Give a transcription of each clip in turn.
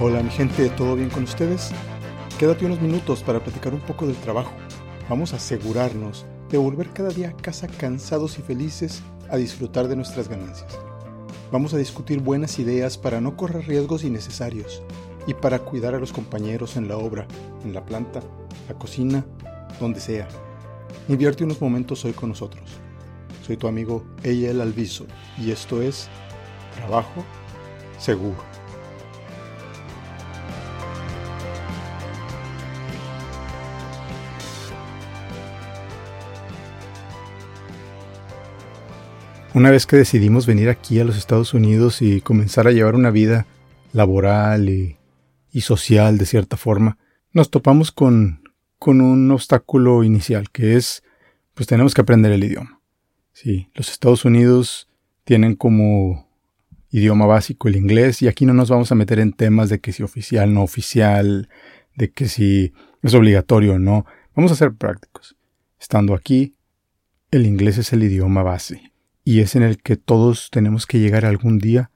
Hola mi gente, ¿todo bien con ustedes? Quédate unos minutos para platicar un poco del trabajo. Vamos a asegurarnos de volver cada día a casa cansados y felices a disfrutar de nuestras ganancias. Vamos a discutir buenas ideas para no correr riesgos innecesarios y para cuidar a los compañeros en la obra, en la planta, la cocina, donde sea. Invierte unos momentos hoy con nosotros. Soy tu amigo Eyel Alviso y esto es Trabajo Seguro. Una vez que decidimos venir aquí a los Estados Unidos y comenzar a llevar una vida laboral y, social de cierta forma, nos topamos con, un obstáculo inicial, que es, pues tenemos que aprender el idioma. Los Estados Unidos tienen como idioma básico el inglés y aquí no nos vamos a meter en temas de que si oficial, no oficial, de que si es obligatorio o no. Vamos a ser prácticos. Estando aquí, el inglés es el idioma base y es en el que todos tenemos que llegar algún día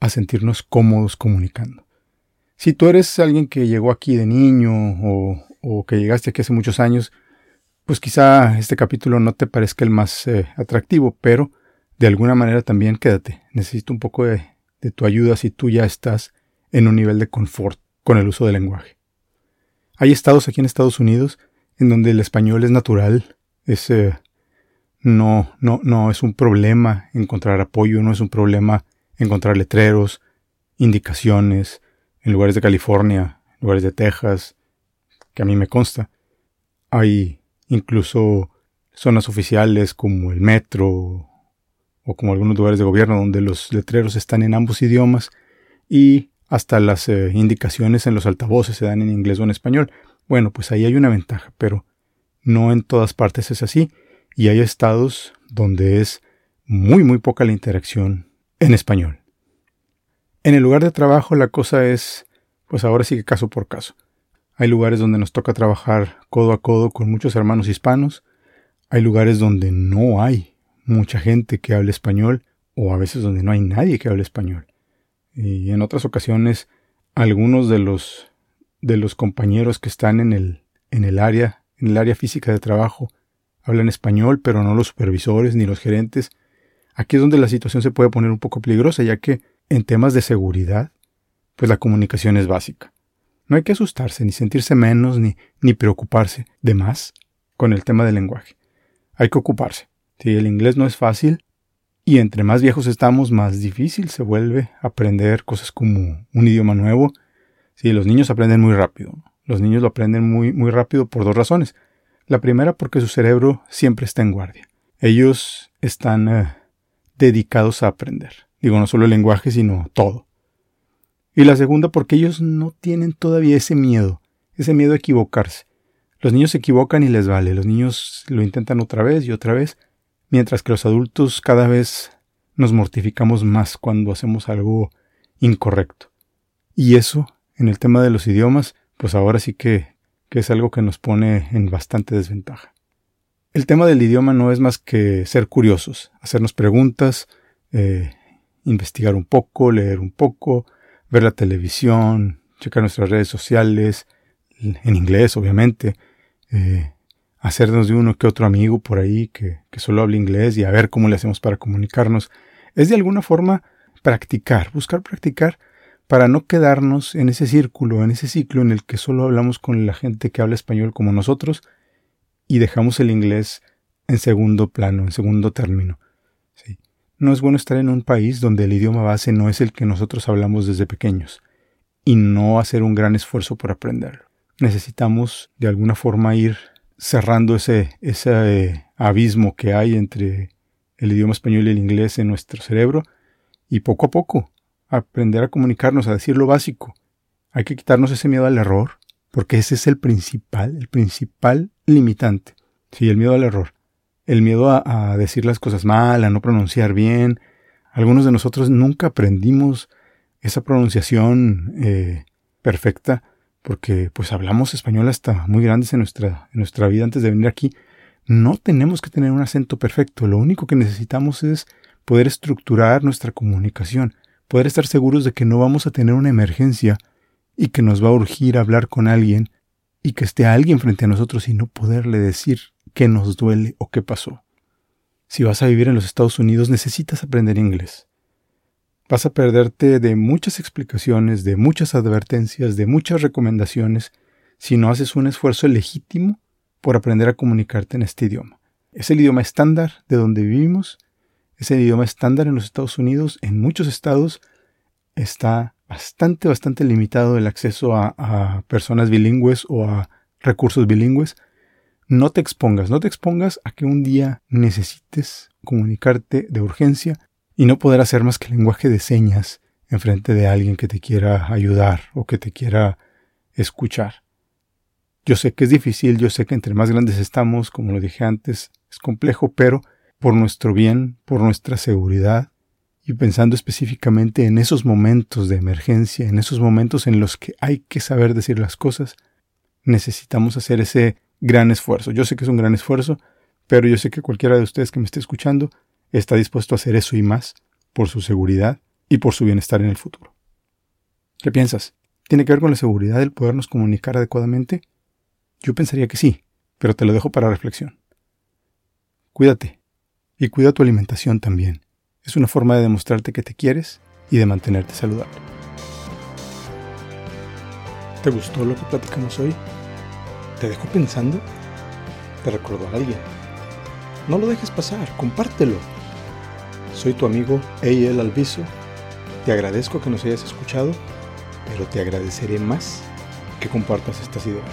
a sentirnos cómodos comunicando. Si tú eres alguien que llegó aquí de niño o, que llegaste aquí hace muchos años, pues quizá este capítulo no te parezca el más eh, atractivo, pero de alguna manera también quédate. Necesito un poco de, tu ayuda si tú ya estás en un nivel de confort con el uso del lenguaje. Hay estados aquí en Estados Unidos en donde el español es natural, es eh, no, no, no es un problema encontrar apoyo, no es un problema encontrar letreros, indicaciones en lugares de California, lugares de Texas, que a mí me consta. Hay incluso zonas oficiales como el metro o como algunos lugares de gobierno donde los letreros están en ambos idiomas y hasta las eh, indicaciones en los altavoces se dan en inglés o en español. Bueno, pues ahí hay una ventaja, pero no en todas partes es así y hay estados donde es muy muy poca la interacción en español. En el lugar de trabajo la cosa es, pues ahora sí que caso por caso. Hay lugares donde nos toca trabajar codo a codo con muchos hermanos hispanos, hay lugares donde no hay mucha gente que hable español o a veces donde no hay nadie que hable español. Y en otras ocasiones algunos de los de los compañeros que están en el en el área en el área física de trabajo hablan español, pero no los supervisores ni los gerentes. Aquí es donde la situación se puede poner un poco peligrosa, ya que en temas de seguridad, pues la comunicación es básica. No hay que asustarse, ni sentirse menos, ni, ni preocuparse de más con el tema del lenguaje. Hay que ocuparse. Si el inglés no es fácil, y entre más viejos estamos, más difícil se vuelve aprender cosas como un idioma nuevo. Si los niños aprenden muy rápido. Los niños lo aprenden muy, muy rápido por dos razones. La primera porque su cerebro siempre está en guardia. Ellos están eh, dedicados a aprender. Digo, no solo el lenguaje, sino todo. Y la segunda porque ellos no tienen todavía ese miedo, ese miedo a equivocarse. Los niños se equivocan y les vale, los niños lo intentan otra vez y otra vez, mientras que los adultos cada vez nos mortificamos más cuando hacemos algo incorrecto. Y eso, en el tema de los idiomas, pues ahora sí que que es algo que nos pone en bastante desventaja. El tema del idioma no es más que ser curiosos, hacernos preguntas, eh, investigar un poco, leer un poco, ver la televisión, checar nuestras redes sociales, en inglés obviamente, eh, hacernos de uno que otro amigo por ahí que, que solo habla inglés y a ver cómo le hacemos para comunicarnos. Es de alguna forma practicar, buscar practicar para no quedarnos en ese círculo, en ese ciclo en el que solo hablamos con la gente que habla español como nosotros y dejamos el inglés en segundo plano, en segundo término. Sí. No es bueno estar en un país donde el idioma base no es el que nosotros hablamos desde pequeños y no hacer un gran esfuerzo por aprenderlo. Necesitamos de alguna forma ir cerrando ese, eh, abismo que hay entre el idioma español y el inglés en nuestro cerebro y poco a poco aprender a comunicarnos, a decir lo básico. Hay que quitarnos ese miedo al error, porque ese es el principal, el principal limitante. Sí, el miedo al error. El miedo a, decir las cosas mal, a no pronunciar bien. Algunos de nosotros nunca aprendimos esa pronunciación eh, perfecta, porque pues hablamos español hasta muy grandes en nuestra, en nuestra vida antes de venir aquí. No tenemos que tener un acento perfecto, lo único que necesitamos es poder estructurar nuestra comunicación, poder estar seguros de que no vamos a tener una emergencia y que nos va a urgir hablar con alguien y que esté alguien frente a nosotros y no poderle decir qué nos duele o qué pasó. Si vas a vivir en los Estados Unidos necesitas aprender inglés. Vas a perderte de muchas explicaciones, de muchas advertencias, de muchas recomendaciones, si no haces un esfuerzo legítimo por aprender a comunicarte en este idioma. Es el idioma estándar de donde vivimos, es el idioma estándar en los Estados Unidos, en muchos estados está bastante, bastante limitado el acceso a, personas bilingües o a recursos bilingües. No te expongas, no te expongas a que un día necesites comunicarte de urgencia y no poder hacer más que lenguaje de señas en frente de alguien que te quiera ayudar o que te quiera escuchar. Yo sé que es difícil, yo sé que entre más grandes estamos, como lo dije antes, es complejo, pero por nuestro bien, por nuestra seguridad, y pensando específicamente en esos momentos de emergencia, en esos momentos en los que hay que saber decir las cosas, necesitamos hacer ese gran esfuerzo. Yo sé que es un gran esfuerzo, pero yo sé que cualquiera de ustedes que me esté escuchando está dispuesto a hacer eso y más por su seguridad y por su bienestar en el futuro. ¿Qué piensas? ¿Tiene que ver con la seguridad el podernos comunicar adecuadamente? Yo pensaría que sí, pero te lo dejo para reflexión. Cuídate y cuida tu alimentación también. Es una forma de demostrarte que te quieres y de mantenerte saludable. ¿Te gustó lo que platicamos hoy? ¿Te dejó pensando? ¿Te recordó a alguien? No lo dejes pasar, compártelo. Soy tu amigo Eyel Alviso. Te agradezco que nos hayas escuchado, pero te agradeceré más que compartas estas ideas.